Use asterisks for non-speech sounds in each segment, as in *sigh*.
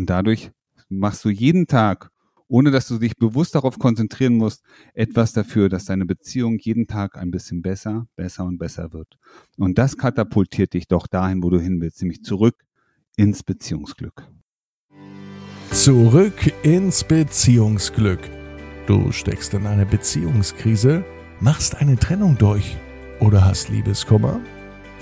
Und dadurch machst du jeden Tag, ohne dass du dich bewusst darauf konzentrieren musst, etwas dafür, dass deine Beziehung jeden Tag ein bisschen besser, besser und besser wird. Und das katapultiert dich doch dahin, wo du hin willst, nämlich zurück ins Beziehungsglück. Zurück ins Beziehungsglück. Du steckst in einer Beziehungskrise, machst eine Trennung durch oder hast Liebeskummer?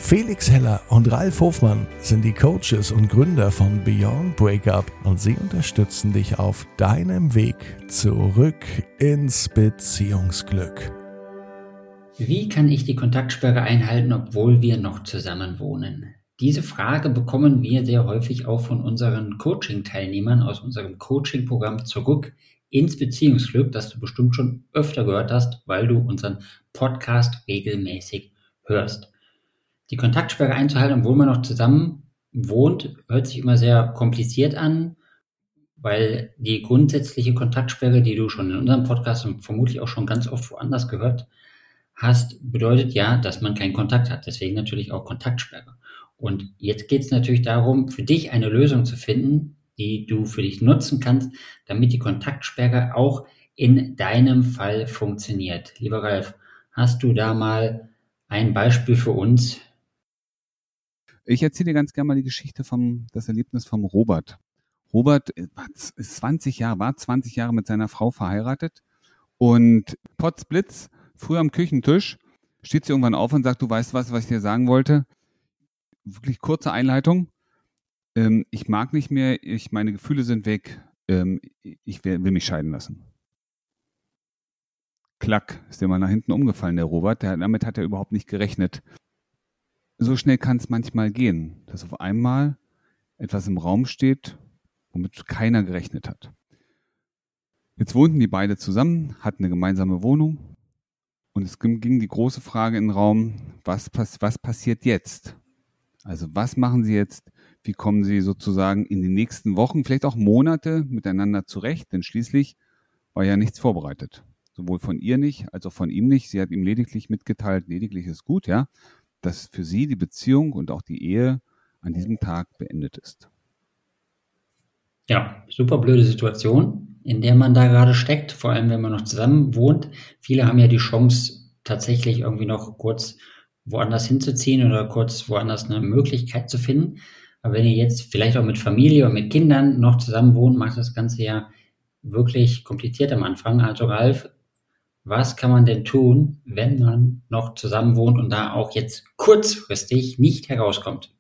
Felix Heller und Ralf Hofmann sind die Coaches und Gründer von Beyond Breakup und sie unterstützen dich auf deinem Weg zurück ins Beziehungsglück. Wie kann ich die Kontaktsperre einhalten, obwohl wir noch zusammen wohnen? Diese Frage bekommen wir sehr häufig auch von unseren Coaching-Teilnehmern aus unserem Coaching-Programm zurück ins Beziehungsglück, das du bestimmt schon öfter gehört hast, weil du unseren Podcast regelmäßig hörst. Die Kontaktsperre einzuhalten, obwohl man noch zusammen wohnt, hört sich immer sehr kompliziert an, weil die grundsätzliche Kontaktsperre, die du schon in unserem Podcast und vermutlich auch schon ganz oft woanders gehört hast, bedeutet ja, dass man keinen Kontakt hat. Deswegen natürlich auch Kontaktsperre. Und jetzt geht es natürlich darum, für dich eine Lösung zu finden, die du für dich nutzen kannst, damit die Kontaktsperre auch in deinem Fall funktioniert. Lieber Ralf, hast du da mal ein Beispiel für uns? Ich erzähle dir ganz gerne mal die Geschichte vom, das Erlebnis vom Robert. Robert ist 20 Jahre, war 20 Jahre mit seiner Frau verheiratet und Potzblitz, früher am Küchentisch, steht sie irgendwann auf und sagt, du weißt was, was ich dir sagen wollte? wirklich kurze Einleitung. Ähm, ich mag nicht mehr, ich, meine Gefühle sind weg, ähm, ich will, will mich scheiden lassen. Klack, ist der mal nach hinten umgefallen, der Robert. Der, damit hat er überhaupt nicht gerechnet. So schnell kann es manchmal gehen, dass auf einmal etwas im Raum steht, womit keiner gerechnet hat. Jetzt wohnten die beide zusammen, hatten eine gemeinsame Wohnung und es ging die große Frage in den Raum, was, was passiert jetzt? Also was machen Sie jetzt? Wie kommen Sie sozusagen in die nächsten Wochen, vielleicht auch Monate miteinander zurecht? Denn schließlich war ja nichts vorbereitet. Sowohl von ihr nicht, als auch von ihm nicht. Sie hat ihm lediglich mitgeteilt, lediglich ist gut, ja, dass für sie die Beziehung und auch die Ehe an diesem Tag beendet ist. Ja, super blöde Situation, in der man da gerade steckt, vor allem wenn man noch zusammen wohnt. Viele haben ja die Chance, tatsächlich irgendwie noch kurz woanders hinzuziehen oder kurz woanders eine Möglichkeit zu finden. Aber wenn ihr jetzt vielleicht auch mit Familie und mit Kindern noch zusammen wohnt, macht das Ganze ja wirklich kompliziert am Anfang. Also Ralf, was kann man denn tun, wenn man noch zusammen wohnt und da auch jetzt kurzfristig nicht herauskommt?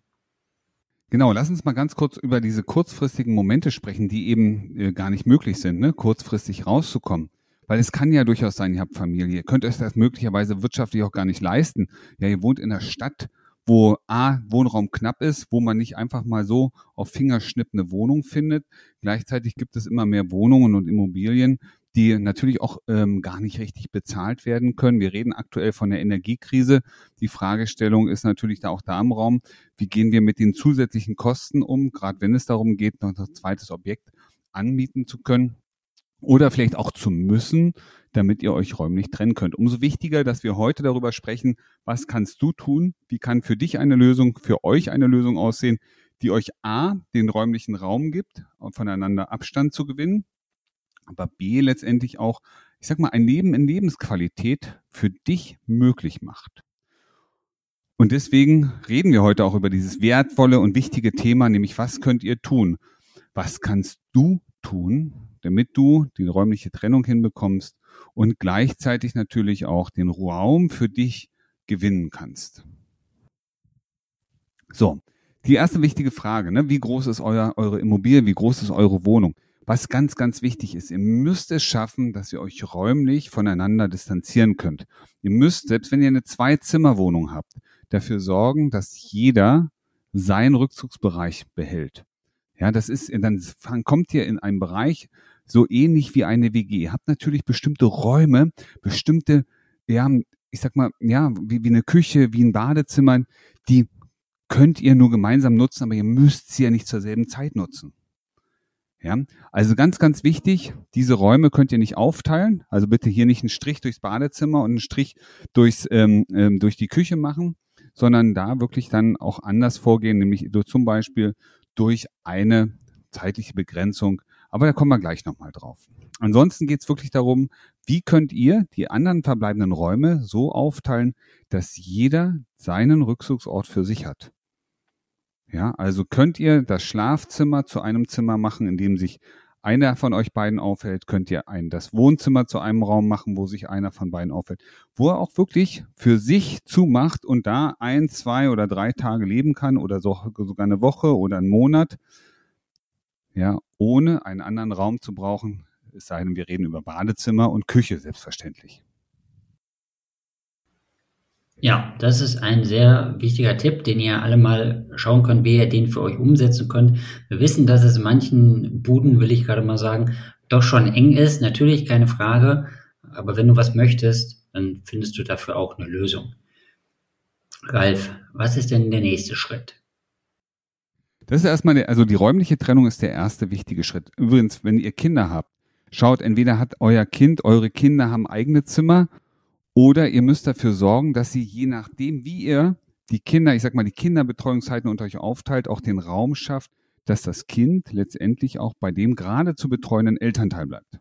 Genau, lass uns mal ganz kurz über diese kurzfristigen Momente sprechen, die eben äh, gar nicht möglich sind, ne? kurzfristig rauszukommen. Weil es kann ja durchaus sein, ihr habt Familie, ihr könnt euch das möglicherweise wirtschaftlich auch gar nicht leisten. Ja, ihr wohnt in einer Stadt, wo A, Wohnraum knapp ist, wo man nicht einfach mal so auf Fingerschnipp eine Wohnung findet. Gleichzeitig gibt es immer mehr Wohnungen und Immobilien, die natürlich auch ähm, gar nicht richtig bezahlt werden können. Wir reden aktuell von der Energiekrise. Die Fragestellung ist natürlich da auch da im Raum, wie gehen wir mit den zusätzlichen Kosten um, gerade wenn es darum geht, noch ein zweites Objekt anmieten zu können oder vielleicht auch zu müssen, damit ihr euch räumlich trennen könnt. Umso wichtiger, dass wir heute darüber sprechen, was kannst du tun, wie kann für dich eine Lösung, für euch eine Lösung aussehen, die euch A, den räumlichen Raum gibt, voneinander Abstand zu gewinnen, aber B, letztendlich auch, ich sag mal, ein Leben in Lebensqualität für dich möglich macht. Und deswegen reden wir heute auch über dieses wertvolle und wichtige Thema, nämlich was könnt ihr tun? Was kannst du tun, damit du die räumliche Trennung hinbekommst und gleichzeitig natürlich auch den Raum für dich gewinnen kannst. So, die erste wichtige Frage, ne? wie groß ist euer, eure Immobilie, wie groß ist eure Wohnung? Was ganz, ganz wichtig ist, ihr müsst es schaffen, dass ihr euch räumlich voneinander distanzieren könnt. Ihr müsst, selbst wenn ihr eine Zwei-Zimmer-Wohnung habt, dafür sorgen, dass jeder seinen Rückzugsbereich behält. Ja, das ist, dann kommt ihr in einen Bereich, so ähnlich wie eine WG. Ihr habt natürlich bestimmte Räume, bestimmte, ja, ich sag mal, ja, wie, wie eine Küche, wie ein Badezimmer, die könnt ihr nur gemeinsam nutzen, aber ihr müsst sie ja nicht zur selben Zeit nutzen. Ja, also ganz, ganz wichtig, diese Räume könnt ihr nicht aufteilen. Also bitte hier nicht einen Strich durchs Badezimmer und einen Strich durchs, ähm, ähm, durch die Küche machen, sondern da wirklich dann auch anders vorgehen, nämlich so zum Beispiel durch eine zeitliche Begrenzung, aber da kommen wir gleich nochmal drauf. Ansonsten geht es wirklich darum, wie könnt ihr die anderen verbleibenden Räume so aufteilen, dass jeder seinen Rückzugsort für sich hat. Ja, also könnt ihr das Schlafzimmer zu einem Zimmer machen, in dem sich einer von euch beiden aufhält, könnt ihr ein, das Wohnzimmer zu einem Raum machen, wo sich einer von beiden aufhält, wo er auch wirklich für sich zumacht und da ein, zwei oder drei Tage leben kann oder so, sogar eine Woche oder einen Monat, ja, ohne einen anderen Raum zu brauchen, es sei denn, wir reden über Badezimmer und Küche selbstverständlich. Ja, das ist ein sehr wichtiger Tipp, den ihr alle mal schauen könnt, wie ihr den für euch umsetzen könnt. Wir wissen, dass es in manchen Buden, will ich gerade mal sagen, doch schon eng ist. Natürlich keine Frage. Aber wenn du was möchtest, dann findest du dafür auch eine Lösung. Ralf, was ist denn der nächste Schritt? Das ist erstmal, der, also die räumliche Trennung ist der erste wichtige Schritt. Übrigens, wenn ihr Kinder habt, schaut, entweder hat euer Kind, eure Kinder haben eigene Zimmer oder ihr müsst dafür sorgen, dass sie je nachdem, wie ihr die Kinder, ich sag mal, die Kinderbetreuungszeiten unter euch aufteilt, auch den Raum schafft, dass das Kind letztendlich auch bei dem gerade zu betreuenden Elternteil bleibt.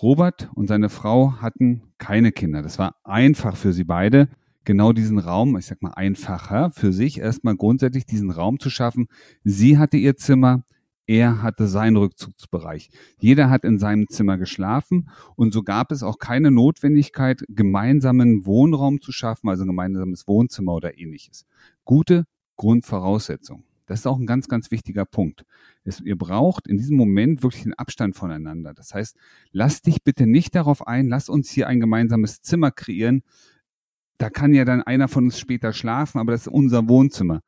Robert und seine Frau hatten keine Kinder. Das war einfach für sie beide, genau diesen Raum, ich sag mal einfacher, für sich erstmal grundsätzlich diesen Raum zu schaffen. Sie hatte ihr Zimmer, er hatte seinen Rückzugsbereich. Jeder hat in seinem Zimmer geschlafen und so gab es auch keine Notwendigkeit, gemeinsamen Wohnraum zu schaffen, also ein gemeinsames Wohnzimmer oder ähnliches. Gute Grundvoraussetzung. Das ist auch ein ganz, ganz wichtiger Punkt. Es, ihr braucht in diesem Moment wirklich einen Abstand voneinander. Das heißt, lass dich bitte nicht darauf ein, lass uns hier ein gemeinsames Zimmer kreieren. Da kann ja dann einer von uns später schlafen, aber das ist unser Wohnzimmer.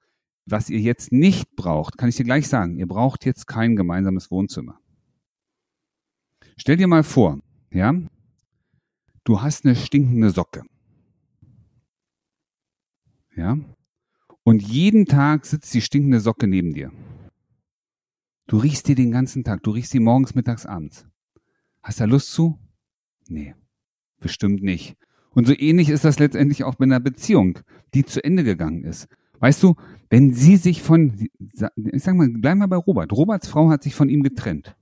Was ihr jetzt nicht braucht, kann ich dir gleich sagen, ihr braucht jetzt kein gemeinsames Wohnzimmer. Stell dir mal vor, ja, du hast eine stinkende Socke. Ja, und jeden Tag sitzt die stinkende Socke neben dir. Du riechst die den ganzen Tag, du riechst sie morgens, mittags, abends. Hast du da Lust zu? Nee, bestimmt nicht. Und so ähnlich ist das letztendlich auch bei einer Beziehung, die zu Ende gegangen ist. Weißt du, wenn sie sich von, ich sag mal, bleib mal bei Robert. Roberts Frau hat sich von ihm getrennt.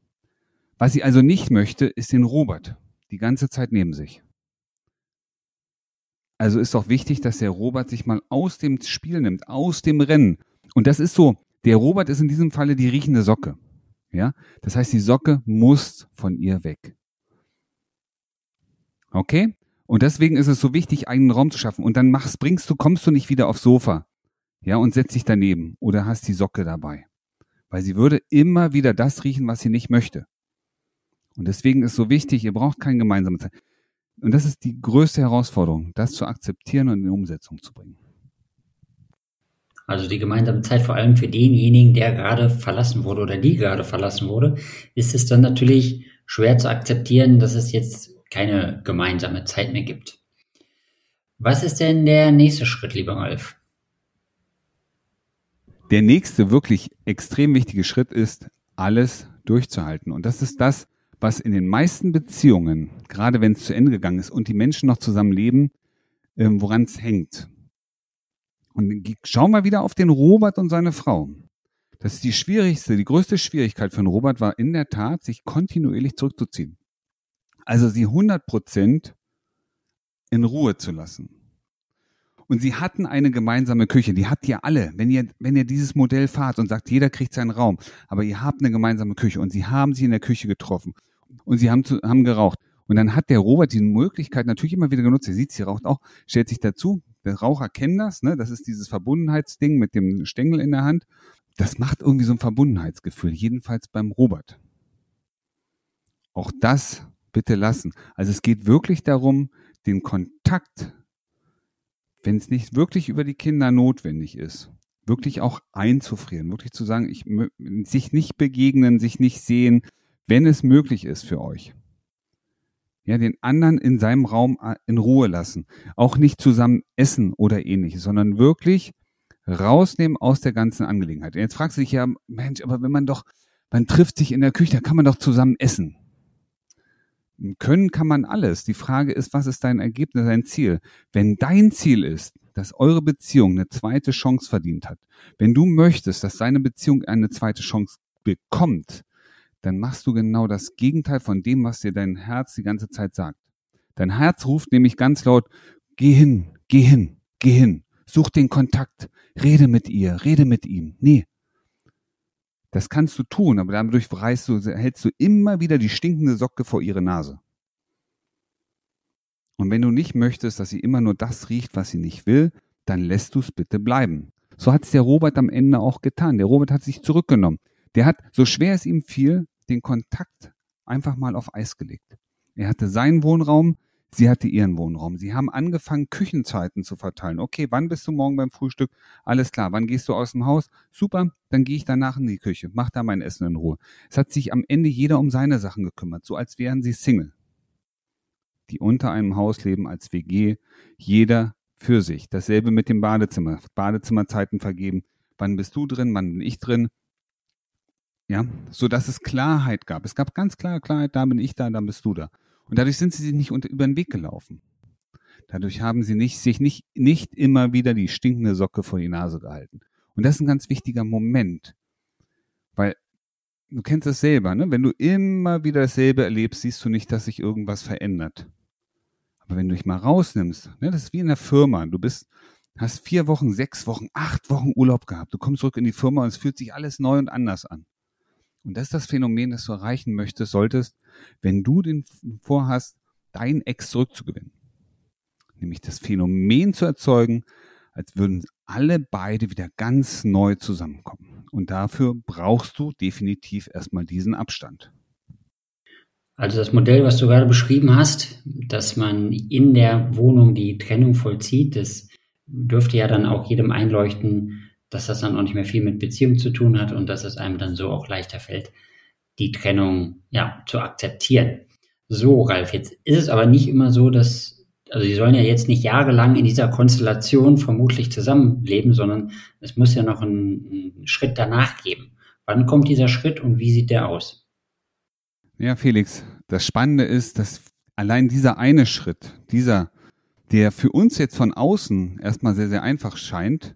Was sie also nicht möchte, ist den Robert die ganze Zeit neben sich. Also ist doch wichtig, dass der Robert sich mal aus dem Spiel nimmt, aus dem Rennen. Und das ist so, der Robert ist in diesem Falle die riechende Socke. Ja, das heißt, die Socke muss von ihr weg. Okay? Und deswegen ist es so wichtig, einen Raum zu schaffen. Und dann machst, bringst du, kommst du nicht wieder aufs Sofa ja, und setz dich daneben oder hast die Socke dabei. Weil sie würde immer wieder das riechen, was sie nicht möchte. Und deswegen ist so wichtig, ihr braucht kein gemeinsames Zeit. Und das ist die größte Herausforderung, das zu akzeptieren und in Umsetzung zu bringen. Also die gemeinsame Zeit vor allem für denjenigen, der gerade verlassen wurde oder die gerade verlassen wurde, ist es dann natürlich schwer zu akzeptieren, dass es jetzt keine gemeinsame Zeit mehr gibt. Was ist denn der nächste Schritt, lieber Ralf? Der nächste wirklich extrem wichtige Schritt ist, alles durchzuhalten. Und das ist das, was in den meisten Beziehungen, gerade wenn es zu Ende gegangen ist und die Menschen noch zusammen leben, ähm, woran es hängt. Und schau mal wieder auf den Robert und seine Frau. Das ist die schwierigste, die größte Schwierigkeit den Robert war in der Tat, sich kontinuierlich zurückzuziehen. Also sie 100 Prozent in Ruhe zu lassen. Und sie hatten eine gemeinsame Küche. Die habt ihr alle. Wenn ihr, wenn ihr dieses Modell fahrt und sagt, jeder kriegt seinen Raum, aber ihr habt eine gemeinsame Küche und sie haben sie in der Küche getroffen und sie haben, zu, haben geraucht. Und dann hat der Robert die Möglichkeit natürlich immer wieder genutzt. Er sieht, sie raucht auch, stellt sich dazu. Der Raucher kennt das, ne? Das ist dieses Verbundenheitsding mit dem Stängel in der Hand. Das macht irgendwie so ein Verbundenheitsgefühl, jedenfalls beim Robert. Auch das bitte lassen. Also es geht wirklich darum, den Kontakt wenn es nicht wirklich über die Kinder notwendig ist, wirklich auch einzufrieren, wirklich zu sagen, ich, sich nicht begegnen, sich nicht sehen, wenn es möglich ist für euch. Ja, den anderen in seinem Raum äh, in Ruhe lassen. Auch nicht zusammen essen oder ähnliches, sondern wirklich rausnehmen aus der ganzen Angelegenheit. Und jetzt fragst du dich ja, Mensch, aber wenn man doch, man trifft sich in der Küche, da kann man doch zusammen essen. Können kann man alles. Die Frage ist, was ist dein Ergebnis, dein Ziel? Wenn dein Ziel ist, dass eure Beziehung eine zweite Chance verdient hat, wenn du möchtest, dass deine Beziehung eine zweite Chance bekommt, dann machst du genau das Gegenteil von dem, was dir dein Herz die ganze Zeit sagt. Dein Herz ruft nämlich ganz laut, geh hin, geh hin, geh hin, such den Kontakt, rede mit ihr, rede mit ihm. Nee. Das kannst du tun, aber dadurch reißt du, hältst du immer wieder die stinkende Socke vor ihre Nase. Und wenn du nicht möchtest, dass sie immer nur das riecht, was sie nicht will, dann lässt du es bitte bleiben. So hat es der Robert am Ende auch getan. Der Robert hat sich zurückgenommen. Der hat, so schwer es ihm fiel, den Kontakt einfach mal auf Eis gelegt. Er hatte seinen Wohnraum, sie hatte ihren Wohnraum. Sie haben angefangen, Küchenzeiten zu verteilen. Okay, wann bist du morgen beim Frühstück? Alles klar. Wann gehst du aus dem Haus? Super, dann gehe ich danach in die Küche. Mach da mein Essen in Ruhe. Es hat sich am Ende jeder um seine Sachen gekümmert, so als wären sie Single. Die unter einem Haus leben als WG, jeder für sich. Dasselbe mit dem Badezimmer. Badezimmerzeiten vergeben. Wann bist du drin? Wann bin ich drin? Ja, so dass es Klarheit gab. Es gab ganz klare Klarheit, da bin ich da, dann bist du da. Und dadurch sind sie sich nicht unter, über den Weg gelaufen. Dadurch haben sie nicht, sich nicht, nicht immer wieder die stinkende Socke vor die Nase gehalten. Und das ist ein ganz wichtiger Moment. Weil du kennst das selber, ne? Wenn du immer wieder dasselbe erlebst, siehst du nicht, dass sich irgendwas verändert. Aber wenn du dich mal rausnimmst, ne, das ist wie in der Firma. Du bist, hast vier Wochen, sechs Wochen, acht Wochen Urlaub gehabt. Du kommst zurück in die Firma und es fühlt sich alles neu und anders an. Und das ist das Phänomen, das du erreichen möchtest, solltest, wenn du den vorhast, deinen Ex zurückzugewinnen. Nämlich das Phänomen zu erzeugen, als würden alle beide wieder ganz neu zusammenkommen. Und dafür brauchst du definitiv erstmal diesen Abstand. Also das Modell, was du gerade beschrieben hast, dass man in der Wohnung die Trennung vollzieht, das dürfte ja dann auch jedem einleuchten, dass das dann auch nicht mehr viel mit Beziehung zu tun hat und dass es einem dann so auch leichter fällt, die Trennung ja zu akzeptieren. So, Ralf, jetzt ist es aber nicht immer so, dass, also sie sollen ja jetzt nicht jahrelang in dieser Konstellation vermutlich zusammenleben, sondern es muss ja noch einen, einen Schritt danach geben. Wann kommt dieser Schritt und wie sieht der aus? Ja, Felix, das Spannende ist, dass allein dieser eine Schritt, dieser, der für uns jetzt von außen erstmal sehr, sehr einfach scheint,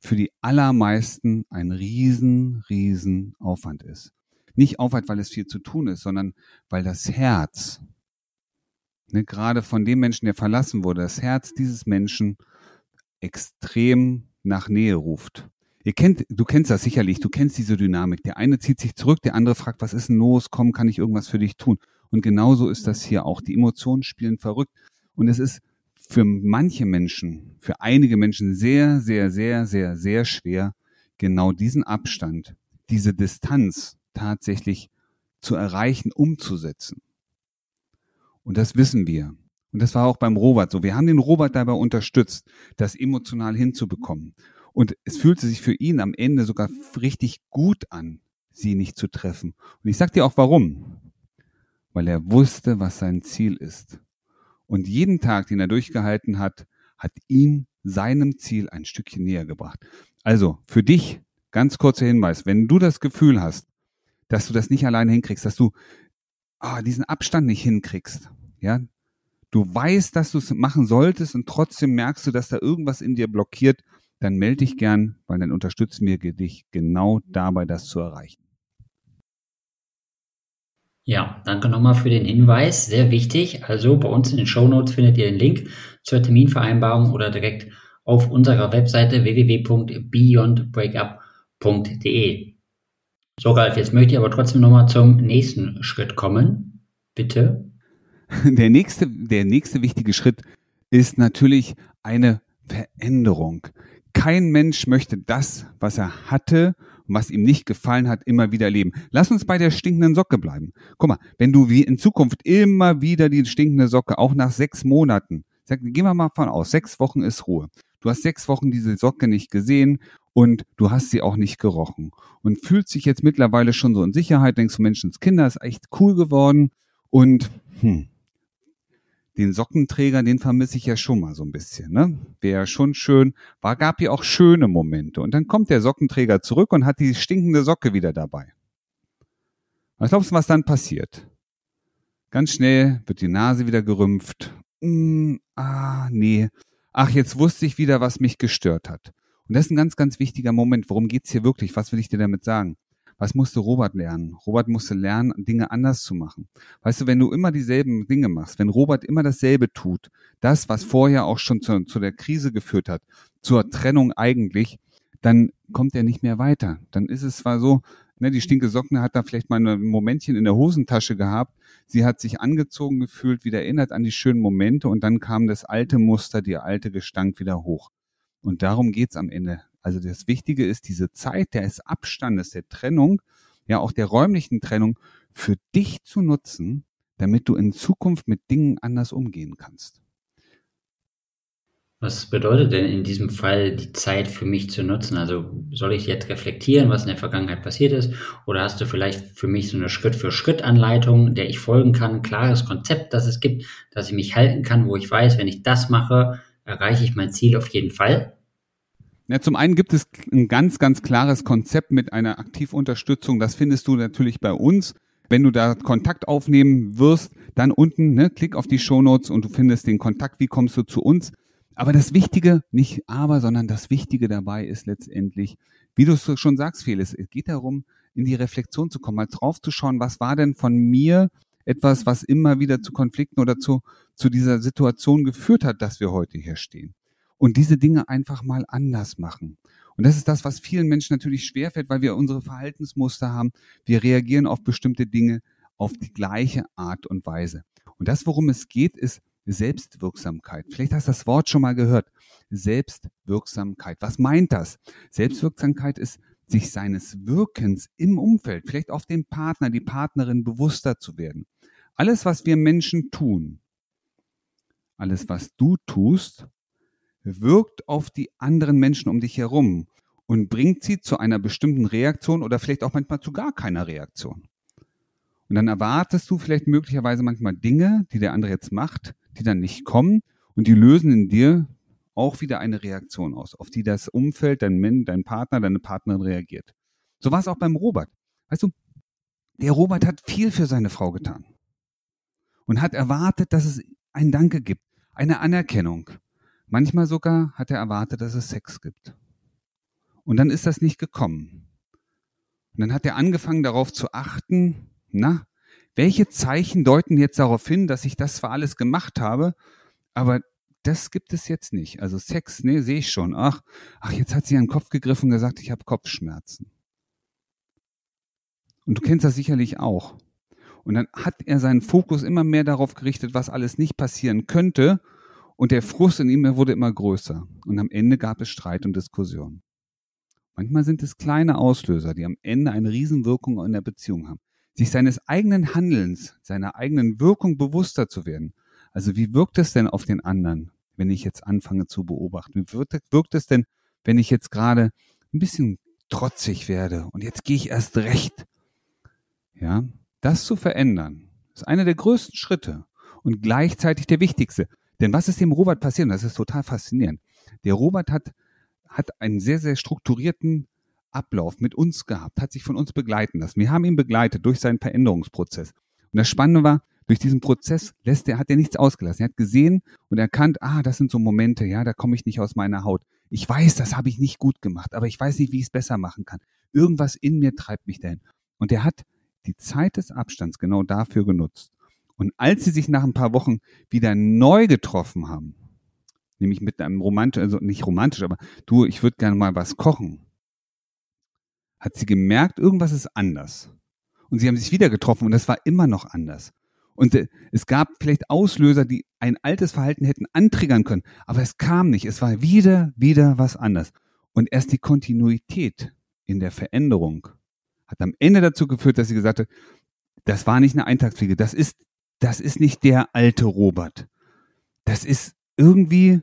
für die allermeisten ein riesen, riesen Aufwand ist. Nicht Aufwand, weil es viel zu tun ist, sondern weil das Herz, ne, gerade von dem Menschen, der verlassen wurde, das Herz dieses Menschen extrem nach Nähe ruft. Ihr kennt, du kennst das sicherlich, du kennst diese Dynamik. Der eine zieht sich zurück, der andere fragt, was ist denn los? Komm, kann ich irgendwas für dich tun? Und genauso ist das hier auch. Die Emotionen spielen verrückt. Und es ist für manche Menschen, für einige Menschen sehr, sehr, sehr, sehr, sehr schwer, genau diesen Abstand, diese Distanz tatsächlich zu erreichen, umzusetzen. Und das wissen wir. Und das war auch beim Robert so. Wir haben den Robert dabei unterstützt, das emotional hinzubekommen. Und es fühlte sich für ihn am Ende sogar richtig gut an, sie nicht zu treffen. Und ich sag dir auch warum. Weil er wusste, was sein Ziel ist. Und jeden Tag, den er durchgehalten hat, hat ihn seinem Ziel ein Stückchen näher gebracht. Also für dich ganz kurzer Hinweis, wenn du das Gefühl hast, dass du das nicht alleine hinkriegst, dass du ah, diesen Abstand nicht hinkriegst, ja, du weißt, dass du es machen solltest und trotzdem merkst du, dass da irgendwas in dir blockiert, dann melde dich gern, weil dann unterstützen wir dich genau dabei, das zu erreichen. Ja, danke nochmal für den Hinweis. Sehr wichtig. Also bei uns in den Show Notes findet ihr den Link zur Terminvereinbarung oder direkt auf unserer Webseite www.beyondbreakup.de. So, Ralf, jetzt möchte ich aber trotzdem nochmal zum nächsten Schritt kommen. Bitte. *laughs* Der nächste, der nächste wichtige Schritt ist natürlich eine Veränderung. Kein Mensch möchte das, was er hatte und was ihm nicht gefallen hat, immer wieder leben. Lass uns bei der stinkenden Socke bleiben. Guck mal, wenn du wie in Zukunft immer wieder die stinkende Socke, auch nach sechs Monaten, sag, gehen wir mal von aus, sechs Wochen ist Ruhe. Du hast sechs Wochen diese Socke nicht gesehen und du hast sie auch nicht gerochen und fühlst dich jetzt mittlerweile schon so in Sicherheit, denkst du, Menschenskinder ist echt cool geworden und hm, den Sockenträger, den vermisse ich ja schon mal so ein bisschen. Ne? Wäre schon schön. War, gab ja auch schöne Momente. Und dann kommt der Sockenträger zurück und hat die stinkende Socke wieder dabei. Was glaubst du, was dann passiert? Ganz schnell wird die Nase wieder gerümpft. Mm, ah, nee. Ach, jetzt wusste ich wieder, was mich gestört hat. Und das ist ein ganz, ganz wichtiger Moment. Worum geht's hier wirklich? Was will ich dir damit sagen? Was musste Robert lernen? Robert musste lernen, Dinge anders zu machen. Weißt du, wenn du immer dieselben Dinge machst, wenn Robert immer dasselbe tut, das, was vorher auch schon zu, zu der Krise geführt hat, zur Trennung eigentlich, dann kommt er nicht mehr weiter. Dann ist es zwar so, ne, die stinke Socken hat da vielleicht mal ein Momentchen in der Hosentasche gehabt. Sie hat sich angezogen gefühlt, wieder erinnert an die schönen Momente und dann kam das alte Muster, die alte Gestank wieder hoch. Und darum geht's am Ende. Also das Wichtige ist diese Zeit des Abstandes, der Trennung, ja auch der räumlichen Trennung für dich zu nutzen, damit du in Zukunft mit Dingen anders umgehen kannst. Was bedeutet denn in diesem Fall die Zeit für mich zu nutzen? Also soll ich jetzt reflektieren, was in der Vergangenheit passiert ist? Oder hast du vielleicht für mich so eine Schritt-für-Schritt-Anleitung, der ich folgen kann, klares Konzept, das es gibt, dass ich mich halten kann, wo ich weiß, wenn ich das mache, erreiche ich mein Ziel auf jeden Fall? Ja, zum einen gibt es ein ganz, ganz klares Konzept mit einer Aktivunterstützung. Das findest du natürlich bei uns. Wenn du da Kontakt aufnehmen wirst, dann unten, ne, klick auf die Shownotes und du findest den Kontakt. Wie kommst du zu uns? Aber das Wichtige, nicht aber, sondern das Wichtige dabei ist letztendlich, wie du es schon sagst, Felix, es geht darum, in die Reflexion zu kommen, mal drauf zu schauen, was war denn von mir etwas, was immer wieder zu Konflikten oder zu, zu dieser Situation geführt hat, dass wir heute hier stehen. Und diese Dinge einfach mal anders machen. Und das ist das, was vielen Menschen natürlich schwerfällt, weil wir unsere Verhaltensmuster haben. Wir reagieren auf bestimmte Dinge auf die gleiche Art und Weise. Und das, worum es geht, ist, Selbstwirksamkeit. Vielleicht hast du das Wort schon mal gehört. Selbstwirksamkeit. Was meint das? Selbstwirksamkeit ist, sich seines Wirkens im Umfeld, vielleicht auf den Partner, die Partnerin bewusster zu werden. Alles, was wir Menschen tun, alles, was du tust, wirkt auf die anderen Menschen um dich herum und bringt sie zu einer bestimmten Reaktion oder vielleicht auch manchmal zu gar keiner Reaktion. Und dann erwartest du vielleicht möglicherweise manchmal Dinge, die der andere jetzt macht, die dann nicht kommen und die lösen in dir auch wieder eine Reaktion aus, auf die das Umfeld, dein Mann, dein Partner, deine Partnerin reagiert. So war es auch beim Robert. Weißt du, der Robert hat viel für seine Frau getan und hat erwartet, dass es ein Danke gibt, eine Anerkennung. Manchmal sogar hat er erwartet, dass es Sex gibt. Und dann ist das nicht gekommen. Und dann hat er angefangen darauf zu achten, na, welche Zeichen deuten jetzt darauf hin, dass ich das zwar alles gemacht habe, aber das gibt es jetzt nicht. Also Sex, nee, sehe ich schon. Ach, ach, jetzt hat sie an den Kopf gegriffen und gesagt, ich habe Kopfschmerzen. Und du kennst das sicherlich auch. Und dann hat er seinen Fokus immer mehr darauf gerichtet, was alles nicht passieren könnte. Und der Frust in ihm wurde immer größer. Und am Ende gab es Streit und Diskussion. Manchmal sind es kleine Auslöser, die am Ende eine Riesenwirkung in der Beziehung haben sich seines eigenen Handelns, seiner eigenen Wirkung bewusster zu werden. Also wie wirkt es denn auf den anderen, wenn ich jetzt anfange zu beobachten? Wie wirkt, wirkt es denn, wenn ich jetzt gerade ein bisschen trotzig werde und jetzt gehe ich erst recht? Ja, das zu verändern, ist einer der größten Schritte und gleichzeitig der wichtigste. Denn was ist dem Robert passiert? Das ist total faszinierend. Der Robert hat, hat einen sehr, sehr strukturierten Ablauf mit uns gehabt, hat sich von uns begleiten lassen. Wir haben ihn begleitet durch seinen Veränderungsprozess. Und das Spannende war, durch diesen Prozess lässt er, hat er nichts ausgelassen. Er hat gesehen und erkannt, ah, das sind so Momente, ja, da komme ich nicht aus meiner Haut. Ich weiß, das habe ich nicht gut gemacht, aber ich weiß nicht, wie ich es besser machen kann. Irgendwas in mir treibt mich dahin. Und er hat die Zeit des Abstands genau dafür genutzt. Und als sie sich nach ein paar Wochen wieder neu getroffen haben, nämlich mit einem romantisch, also nicht romantisch, aber du, ich würde gerne mal was kochen hat sie gemerkt, irgendwas ist anders. Und sie haben sich wieder getroffen und das war immer noch anders. Und äh, es gab vielleicht Auslöser, die ein altes Verhalten hätten antriggern können, aber es kam nicht. Es war wieder, wieder was anders. Und erst die Kontinuität in der Veränderung hat am Ende dazu geführt, dass sie gesagt hat, das war nicht eine Eintagsfliege, das ist, das ist nicht der alte Robert. Das ist irgendwie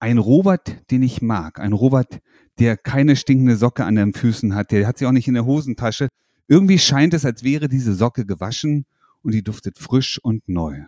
ein Robert, den ich mag. Ein Robert, der keine stinkende Socke an den Füßen hat. Der hat sie auch nicht in der Hosentasche. Irgendwie scheint es, als wäre diese Socke gewaschen und die duftet frisch und neu.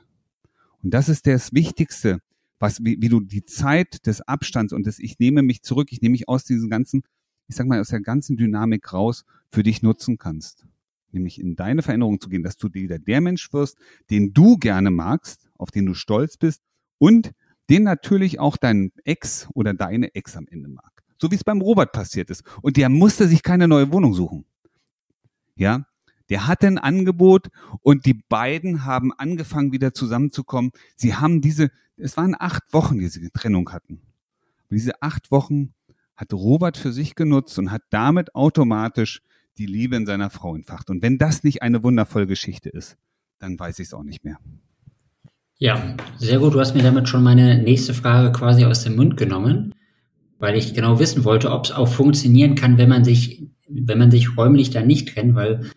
Und das ist das Wichtigste, was, wie, wie du die Zeit des Abstands und des Ich nehme mich zurück, ich nehme mich aus diesem ganzen, ich sag mal, aus der ganzen Dynamik raus, für dich nutzen kannst. Nämlich in deine Veränderung zu gehen, dass du wieder der Mensch wirst, den du gerne magst, auf den du stolz bist und den natürlich auch dein Ex oder deine Ex am Ende mag. So wie es beim Robert passiert ist. Und der musste sich keine neue Wohnung suchen. Ja, der hatte ein Angebot und die beiden haben angefangen, wieder zusammenzukommen. Sie haben diese, es waren acht Wochen, die sie Trennung hatten. Und diese acht Wochen hat Robert für sich genutzt und hat damit automatisch die Liebe in seiner Frau entfacht. Und wenn das nicht eine wundervolle Geschichte ist, dann weiß ich es auch nicht mehr. Ja, sehr gut. Du hast mir damit schon meine nächste Frage quasi aus dem Mund genommen, weil ich genau wissen wollte, ob es auch funktionieren kann, wenn man sich, wenn man sich räumlich da nicht trennt, weil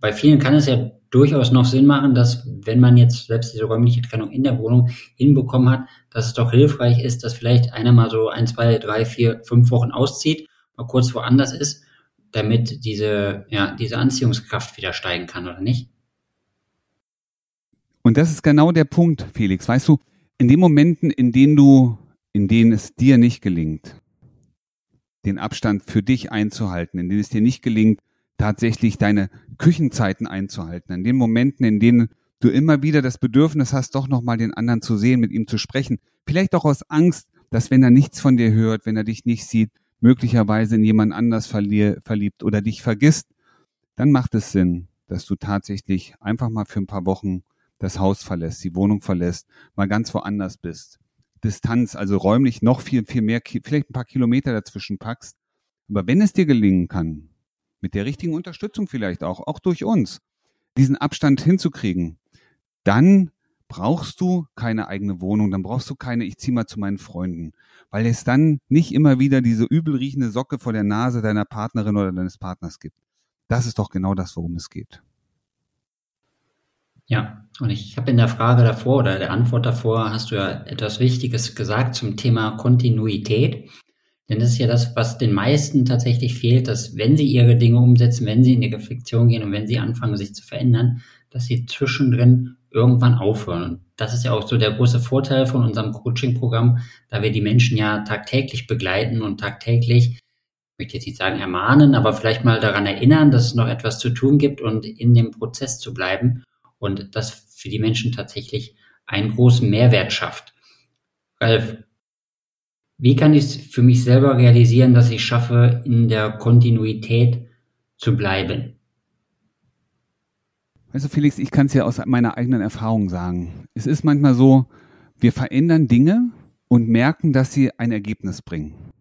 bei vielen kann es ja durchaus noch Sinn machen, dass wenn man jetzt selbst diese räumliche Trennung in der Wohnung hinbekommen hat, dass es doch hilfreich ist, dass vielleicht einer mal so ein, zwei, drei, vier, fünf Wochen auszieht, mal kurz woanders ist, damit diese, ja, diese Anziehungskraft wieder steigen kann, oder nicht? Und das ist genau der Punkt, Felix. Weißt du, in den Momenten, in denen du, in denen es dir nicht gelingt, den Abstand für dich einzuhalten, in denen es dir nicht gelingt, tatsächlich deine Küchenzeiten einzuhalten. In den Momenten, in denen du immer wieder das Bedürfnis hast, doch nochmal den anderen zu sehen, mit ihm zu sprechen. Vielleicht auch aus Angst, dass wenn er nichts von dir hört, wenn er dich nicht sieht, möglicherweise in jemand anders verliebt oder dich vergisst, dann macht es Sinn, dass du tatsächlich einfach mal für ein paar Wochen das Haus verlässt, die Wohnung verlässt, mal ganz woanders bist. Distanz, also räumlich noch viel, viel mehr, vielleicht ein paar Kilometer dazwischen packst. Aber wenn es dir gelingen kann, mit der richtigen Unterstützung vielleicht auch, auch durch uns, diesen Abstand hinzukriegen, dann brauchst du keine eigene Wohnung, dann brauchst du keine, ich zieh mal zu meinen Freunden, weil es dann nicht immer wieder diese übel riechende Socke vor der Nase deiner Partnerin oder deines Partners gibt. Das ist doch genau das, worum es geht. Ja, und ich habe in der Frage davor oder der Antwort davor hast du ja etwas Wichtiges gesagt zum Thema Kontinuität. Denn das ist ja das, was den meisten tatsächlich fehlt, dass wenn sie ihre Dinge umsetzen, wenn sie in die Reflexion gehen und wenn sie anfangen, sich zu verändern, dass sie zwischendrin irgendwann aufhören. Und das ist ja auch so der große Vorteil von unserem Coaching-Programm, da wir die Menschen ja tagtäglich begleiten und tagtäglich, ich möchte jetzt nicht sagen ermahnen, aber vielleicht mal daran erinnern, dass es noch etwas zu tun gibt und in dem Prozess zu bleiben und das für die Menschen tatsächlich einen großen Mehrwert schafft. Ralf, wie kann ich es für mich selber realisieren, dass ich schaffe, in der Kontinuität zu bleiben? Weißt du, Felix, ich kann es ja aus meiner eigenen Erfahrung sagen. Es ist manchmal so, wir verändern Dinge und merken, dass sie ein Ergebnis bringen.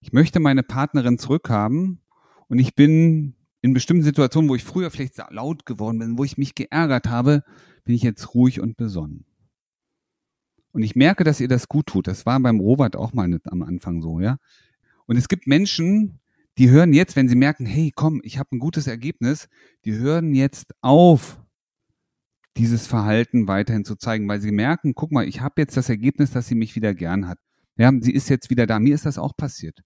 Ich möchte meine Partnerin zurückhaben und ich bin in bestimmten Situationen, wo ich früher vielleicht laut geworden bin, wo ich mich geärgert habe, bin ich jetzt ruhig und besonnen. Und ich merke, dass ihr das gut tut. Das war beim Robert auch mal am Anfang so, ja. Und es gibt Menschen, die hören jetzt, wenn sie merken, hey, komm, ich habe ein gutes Ergebnis, die hören jetzt auf, dieses Verhalten weiterhin zu zeigen, weil sie merken, guck mal, ich habe jetzt das Ergebnis, dass sie mich wieder gern hat. Ja, sie ist jetzt wieder da. Mir ist das auch passiert.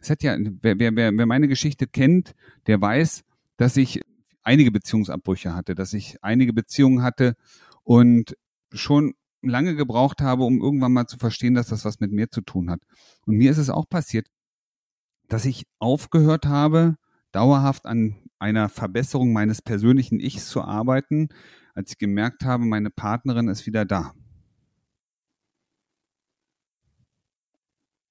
Es hat ja, wer, wer, wer meine Geschichte kennt, der weiß, dass ich einige Beziehungsabbrüche hatte, dass ich einige Beziehungen hatte und schon lange gebraucht habe, um irgendwann mal zu verstehen, dass das was mit mir zu tun hat. Und mir ist es auch passiert, dass ich aufgehört habe, dauerhaft an einer Verbesserung meines persönlichen Ichs zu arbeiten, als ich gemerkt habe, meine Partnerin ist wieder da.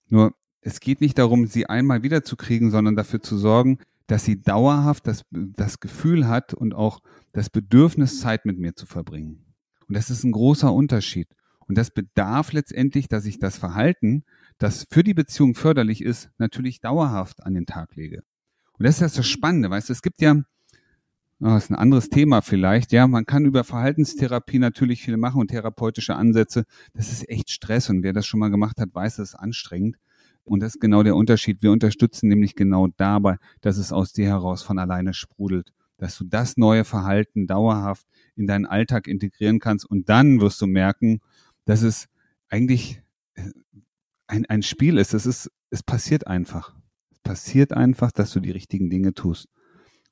Nur es geht nicht darum, sie einmal wiederzukriegen, sondern dafür zu sorgen, dass sie dauerhaft das, das Gefühl hat und auch das Bedürfnis, Zeit mit mir zu verbringen. Und das ist ein großer Unterschied. Und das bedarf letztendlich, dass ich das Verhalten, das für die Beziehung förderlich ist, natürlich dauerhaft an den Tag lege. Und das ist das Spannende, weißt du, es gibt ja, oh, das ist ein anderes Thema vielleicht, ja, man kann über Verhaltenstherapie natürlich viel machen und therapeutische Ansätze. Das ist echt Stress und wer das schon mal gemacht hat, weiß, das ist anstrengend. Und das ist genau der Unterschied. Wir unterstützen nämlich genau dabei, dass es aus dir heraus von alleine sprudelt dass du das neue Verhalten dauerhaft in deinen Alltag integrieren kannst und dann wirst du merken, dass es eigentlich äh, ein, ein Spiel ist. Es ist, es passiert einfach. Es passiert einfach, dass du die richtigen Dinge tust.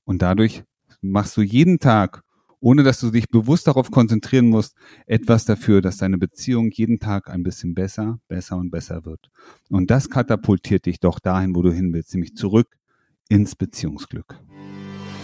Und dadurch machst du jeden Tag, ohne dass du dich bewusst darauf konzentrieren musst, etwas dafür, dass deine Beziehung jeden Tag ein bisschen besser, besser und besser wird. Und das katapultiert dich doch dahin, wo du hin willst, nämlich zurück ins Beziehungsglück.